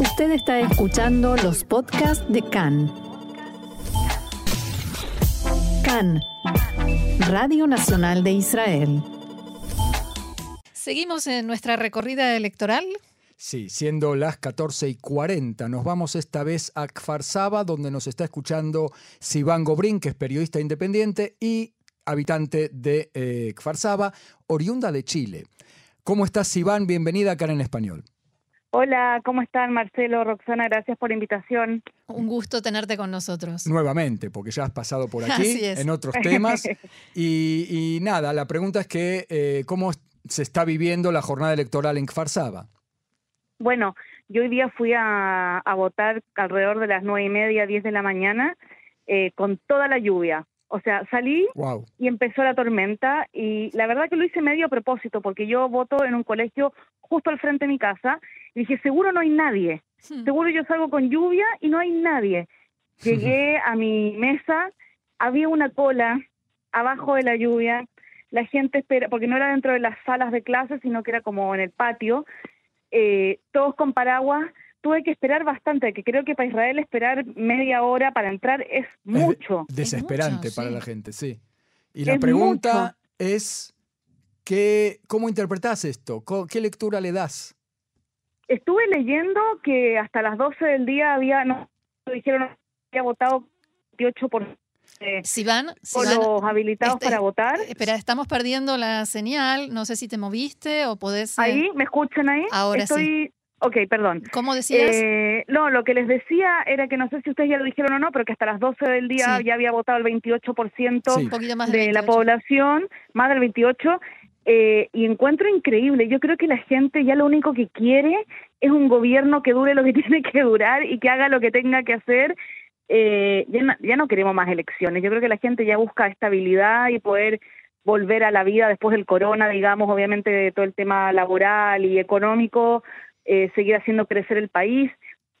Usted está escuchando los podcasts de CAN. CAN, Radio Nacional de Israel. Seguimos en nuestra recorrida electoral. Sí, siendo las 14 y 40, nos vamos esta vez a Kfar Saba, donde nos está escuchando Sivan Gobrín, que es periodista independiente y habitante de eh, Kfar Saba, oriunda de Chile. ¿Cómo estás, Sivan? Bienvenida acá en Español. Hola, ¿cómo están Marcelo, Roxana? Gracias por la invitación. Un gusto tenerte con nosotros. Nuevamente, porque ya has pasado por aquí en otros temas. Y, nada, la pregunta es que, eh, ¿cómo se está viviendo la jornada electoral en Kfar Saba? Bueno, yo hoy día fui a, votar alrededor de las nueve y media, diez de la mañana, eh, con toda la lluvia. O sea, salí y empezó la tormenta y la verdad que lo hice medio a propósito porque yo voto en un colegio justo al frente de mi casa y dije, seguro no hay nadie, hmm. seguro yo salgo con lluvia y no hay nadie. Llegué a mi mesa, había una cola abajo de la lluvia, la gente espera, porque no era dentro de las salas de clases, sino que era como en el patio, eh, todos con paraguas, tuve que esperar bastante, que creo que para Israel esperar media hora para entrar es mucho. desesperante para la gente, sí. Y la pregunta es, ¿qué, ¿cómo interpretas esto? ¿Qué lectura le das? Estuve leyendo que hasta las 12 del día había, no, dijeron, había votado 28 por si van, los habilitados este, para votar. Espera, estamos perdiendo la señal. No sé si te moviste o podés. Eh, ahí, ¿me escuchan ahí? Ahora Estoy... sí. Ok, perdón. ¿Cómo decías? Eh, no, lo que les decía era que no sé si ustedes ya lo dijeron o no, pero que hasta las 12 del día ya había votado el 28% de la población, más del 28%, eh, y encuentro increíble. Yo creo que la gente ya lo único que quiere es un gobierno que dure lo que tiene que durar y que haga lo que tenga que hacer. Eh, ya, no, ya no queremos más elecciones. Yo creo que la gente ya busca estabilidad y poder volver a la vida después del corona, digamos, obviamente de todo el tema laboral y económico, eh, seguir haciendo crecer el país.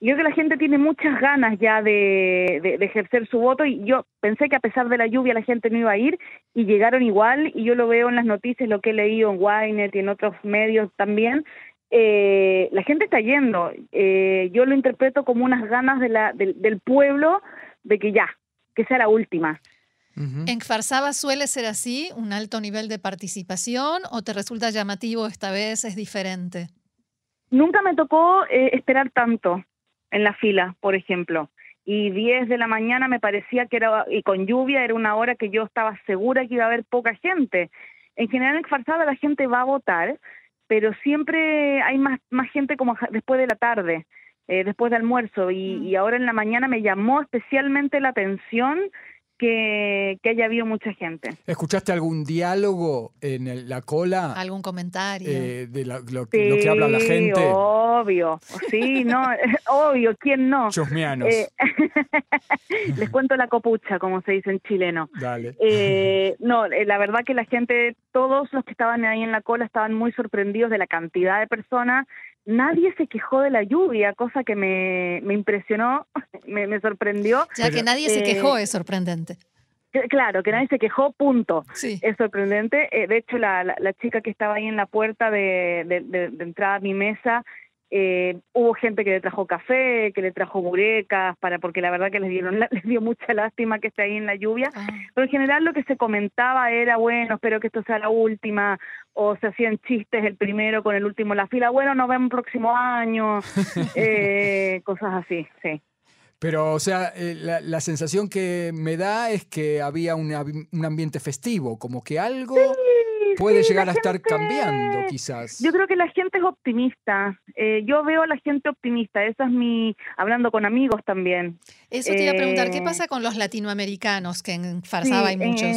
Yo creo que la gente tiene muchas ganas ya de, ejercer su voto y yo pensé que a pesar de la lluvia la gente no iba a ir y llegaron igual y yo lo veo en las noticias, lo que he leído en Wynet y en otros medios también, eh, la gente está yendo. Eh, yo lo interpreto como unas ganas de la, del pueblo de que ya, que sea la última. ¿En Farsaba suele ser así, un alto nivel de participación o te resulta llamativo esta vez es diferente? Nunca me tocó eh, esperar tanto en la fila, por ejemplo. Y 10 de la mañana me parecía que era, y con lluvia era una hora que yo estaba segura que iba a haber poca gente. En general en Farsada la gente va a votar, pero siempre hay más, más gente como después de la tarde, eh, después del almuerzo. Y, mm. y ahora en la mañana me llamó especialmente la atención que, haya habido mucha gente. ¿Escuchaste algún diálogo en la cola? ¿Algún comentario? Eh, de lo, que habla la gente. Obvio, sí, no, obvio, ¿quién no? Chusmianos. Eh, les cuento la copucha, como se dice en chileno. Dale. Eh, no, la verdad que la gente, todos los que estaban ahí en la cola estaban muy sorprendidos de la cantidad de personas nadie se quejó de la lluvia, cosa que me, me impresionó, me, sorprendió. Ya que nadie se quejó es sorprendente. Claro, que nadie se quejó, punto. Sí. Es sorprendente. Eh, de hecho, la, la, chica que estaba ahí en la puerta de, de, de entrada a mi mesa eh, hubo gente que le trajo café, que le trajo burecas, para, porque la verdad que les, dieron, les dio mucha lástima que esté ahí en la lluvia. Ah. Pero en general lo que se comentaba era, bueno, espero que esto sea la última, o se hacían chistes el primero con el último en la fila, bueno, nos vemos el próximo año, eh, cosas así, sí. Pero, o sea, eh, la, sensación que me da es que había un ambiente festivo, como que algo puede llegar a estar cambiando, quizás. Yo creo que la gente es optimista. Eh, yo veo a la gente optimista. Esa es mi. hablando con amigos también. Eso te iba a preguntar, ¿qué eh, pasa con los latinoamericanos que en Farsaba hay muchos?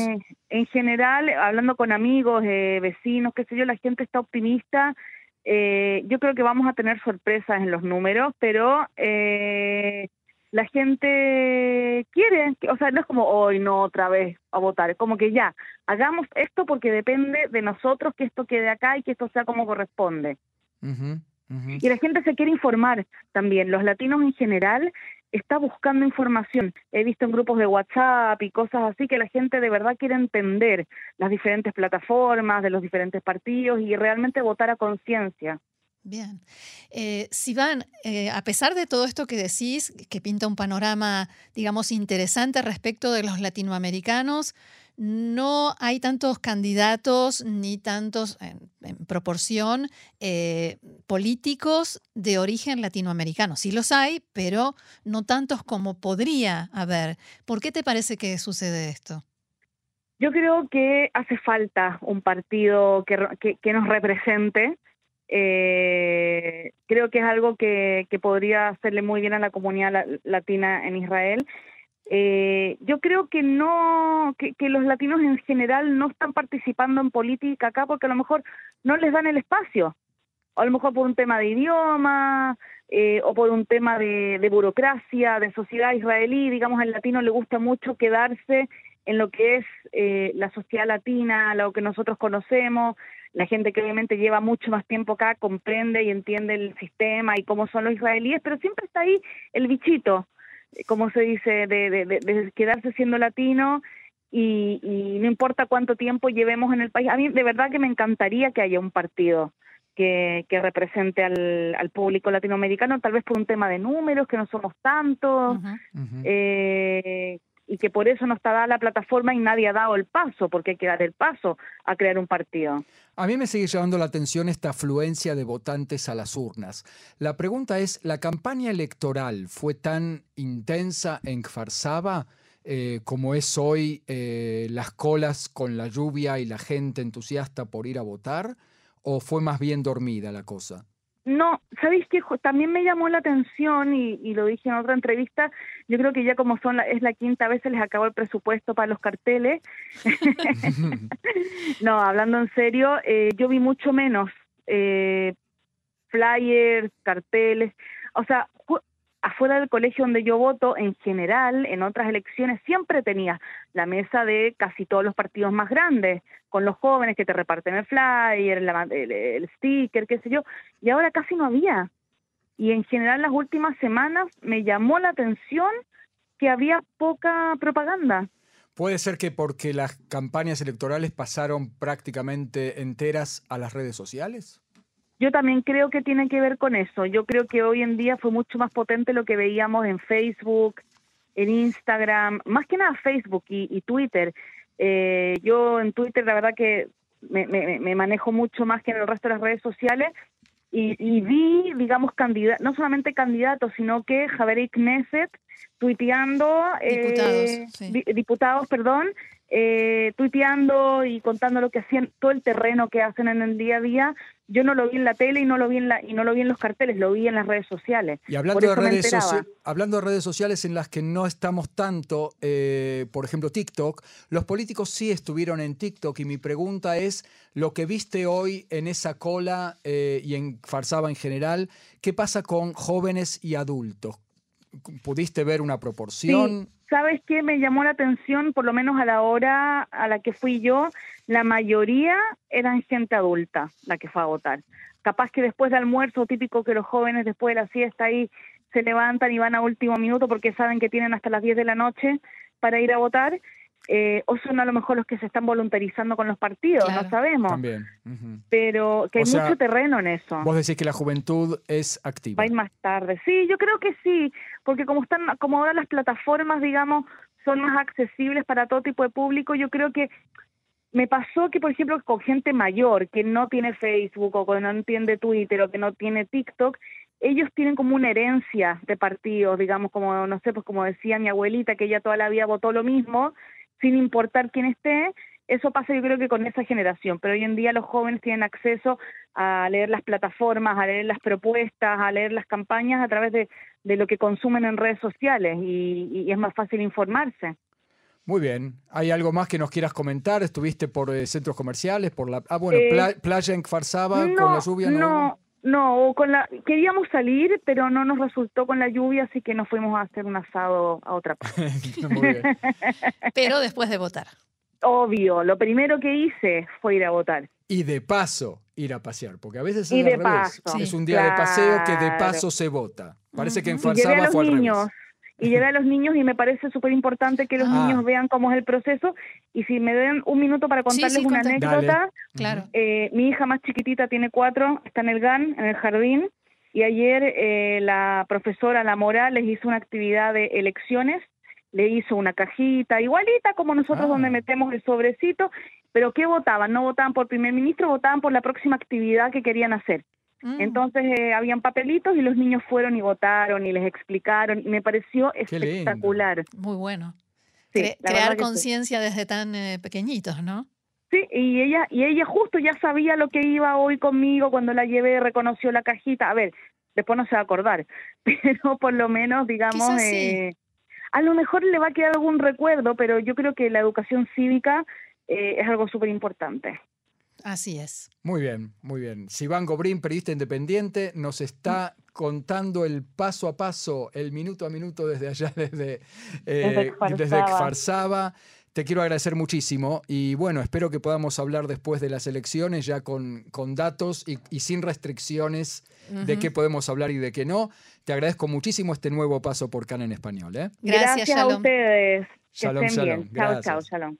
en general, hablando con amigos, eh, vecinos, qué sé yo, la gente está optimista. yo creo que vamos a tener sorpresas en los números, pero la gente quiere, o sea, no es como hoy, no otra vez a votar, es como que ya, hagamos esto porque depende de nosotros que esto quede acá y que esto sea como corresponde. Y la gente se quiere informar también, los latinos en general está buscando información. He visto en grupos de WhatsApp y cosas así que la gente de verdad quiere entender las diferentes plataformas de los diferentes partidos y realmente votar a conciencia. Bien. Eh, Sivan, eh, a pesar de todo esto que decís, que pinta un panorama, digamos, interesante respecto de los latinoamericanos, no hay tantos candidatos ni tantos, en, proporción, eh, políticos de origen latinoamericano. Sí los hay, pero no tantos como podría haber. ¿Por qué te parece que sucede esto? Yo creo que hace falta un partido que, nos represente. Eh, creo que es algo que, podría hacerle muy bien a la comunidad latina en Israel. Eh, yo creo que no, que, los latinos en general no están participando en política acá porque a lo mejor no les dan el espacio, o a lo mejor por un tema de idioma, eh, o por un tema de, burocracia, de sociedad israelí, digamos, al latino le gusta mucho quedarse en lo que es eh, la sociedad latina, lo que nosotros conocemos, la gente que obviamente lleva mucho más tiempo acá comprende y entiende el sistema y cómo son los israelíes, pero siempre está ahí el bichito, como se dice, de, quedarse siendo latino y, no importa cuánto tiempo llevemos en el país. A mí de verdad que me encantaría que haya un partido que, represente al, público latinoamericano, tal vez por un tema de números, que no somos tantos, eh, y que por eso no está dada la plataforma y nadie ha dado el paso, porque hay que dar el paso a crear un partido. A mí me sigue llamando la atención esta afluencia de votantes a las urnas. La pregunta es, ¿la campaña electoral fue tan intensa en Kfar eh, como es hoy eh, las colas con la lluvia y la gente entusiasta por ir a votar? ¿O fue más bien dormida la cosa? No, sabéis que también me llamó la atención y, lo dije en otra entrevista. Yo creo que ya como son es la quinta vez se les acabó el presupuesto para los carteles. no, hablando en serio, eh, yo vi mucho menos eh, flyers, carteles. O sea, afuera del colegio donde yo voto, en general, en otras elecciones, siempre tenía la mesa de casi todos los partidos más grandes, con los jóvenes que te reparten el flyer, el, sticker, qué sé yo, y ahora casi no había. Y en general las últimas semanas me llamó la atención que había poca propaganda. Puede ser que porque las campañas electorales pasaron prácticamente enteras a las redes sociales. Yo también creo que tiene que ver con eso. Yo creo que hoy en día fue mucho más potente lo que veíamos en Facebook, en Instagram, más que nada Facebook y, Twitter. Eh, yo en Twitter la verdad que me, me, manejo mucho más que en el resto de las redes sociales y, vi, digamos, candidatos, no solamente candidatos, sino que Javier Knesset tuiteando, diputados, eh, diputados perdón, eh, tuiteando y contando lo que hacían, todo el terreno que hacen en el día a día. Yo no lo vi en la tele y no lo vi en la, y no lo vi en los carteles, lo vi en las redes sociales. Y hablando, de redes, hablando de redes sociales en las que no estamos tanto, eh, por ejemplo TikTok, los políticos sí estuvieron en TikTok y mi pregunta es, lo que viste hoy en esa cola eh, y en Farsaba en general, ¿qué pasa con jóvenes y adultos? ¿Pudiste ver una proporción? ¿Sabes qué me llamó la atención? Por lo menos a la hora a la que fui yo, la mayoría eran gente adulta la que fue a votar. Capaz que después de almuerzo, típico que los jóvenes después de la siesta ahí se levantan y van a último minuto porque saben que tienen hasta las 10 de la noche para ir a votar eh, o son a lo mejor los que se están voluntarizando con los partidos, no sabemos. También. Pero que hay mucho terreno en eso. Vos decís que la juventud es activa. Va a ir más tarde. Sí, yo creo que sí, porque como están, como ahora las plataformas, digamos, son más accesibles para todo tipo de público, yo creo que me pasó que, por ejemplo, con gente mayor que no tiene Facebook o que no entiende Twitter o que no tiene TikTok, ellos tienen como una herencia de partidos, digamos, como, no sé, pues como decía mi abuelita, que ella toda la vida votó lo mismo, sin importar quién esté. Eso pasa yo creo que con esa generación, pero hoy en día los jóvenes tienen acceso a leer las plataformas, a leer las propuestas, a leer las campañas a través de, lo que consumen en redes sociales y, es más fácil informarse. Muy bien. ¿Hay algo más que nos quieras comentar? ¿Estuviste por eh, centros comerciales? por la Ah, bueno, eh, playa en Kfarsaba con la lluvia. No, no, con la queríamos salir, pero no nos resultó con la lluvia, así que nos fuimos a hacer un asado a otra parte. pero después de votar. Obvio, lo primero que hice fue ir a votar. Y de paso ir a pasear, porque a veces es, es un día de paseo que de paso se vota. Parece que en Farsaba fue al niños, y llevé a los niños y me parece súper importante que los ah. niños vean cómo es el proceso. Y si me den un minuto para contarles una anécdota, claro. Eh, mi hija más chiquitita tiene cuatro, está en el GAN, en el jardín, y ayer eh, la profesora La Moral les hizo una actividad de elecciones, le hizo una cajita igualita como nosotros ah. donde metemos el sobrecito, pero ¿qué votaban? No votaban por primer ministro, votaban por la próxima actividad que querían hacer. Mm. Entonces eh, habían papelitos y los niños fueron y votaron y les explicaron y me pareció espectacular. Muy bueno. crear conciencia desde tan eh, pequeñitos, ¿no? Sí, y ella y ella justo ya sabía lo que iba hoy conmigo cuando la llevé, reconoció la cajita. A ver, después no se va a acordar, pero por lo menos, digamos, eh, a lo mejor le va a quedar algún recuerdo, pero yo creo que la educación cívica es algo súper importante. Así es. Muy bien, muy bien. Sivan Gobrín, periodista independiente, nos está contando el paso a paso, el minuto a minuto desde allá, desde, eh, desde Te quiero agradecer muchísimo y bueno, espero que podamos hablar después de las elecciones ya con, con datos y, sin restricciones de qué podemos hablar y de qué no. Te agradezco muchísimo este nuevo paso por CAN en español. ¿eh? Gracias, a ustedes. Que estén bien. Chao, chao, shalom.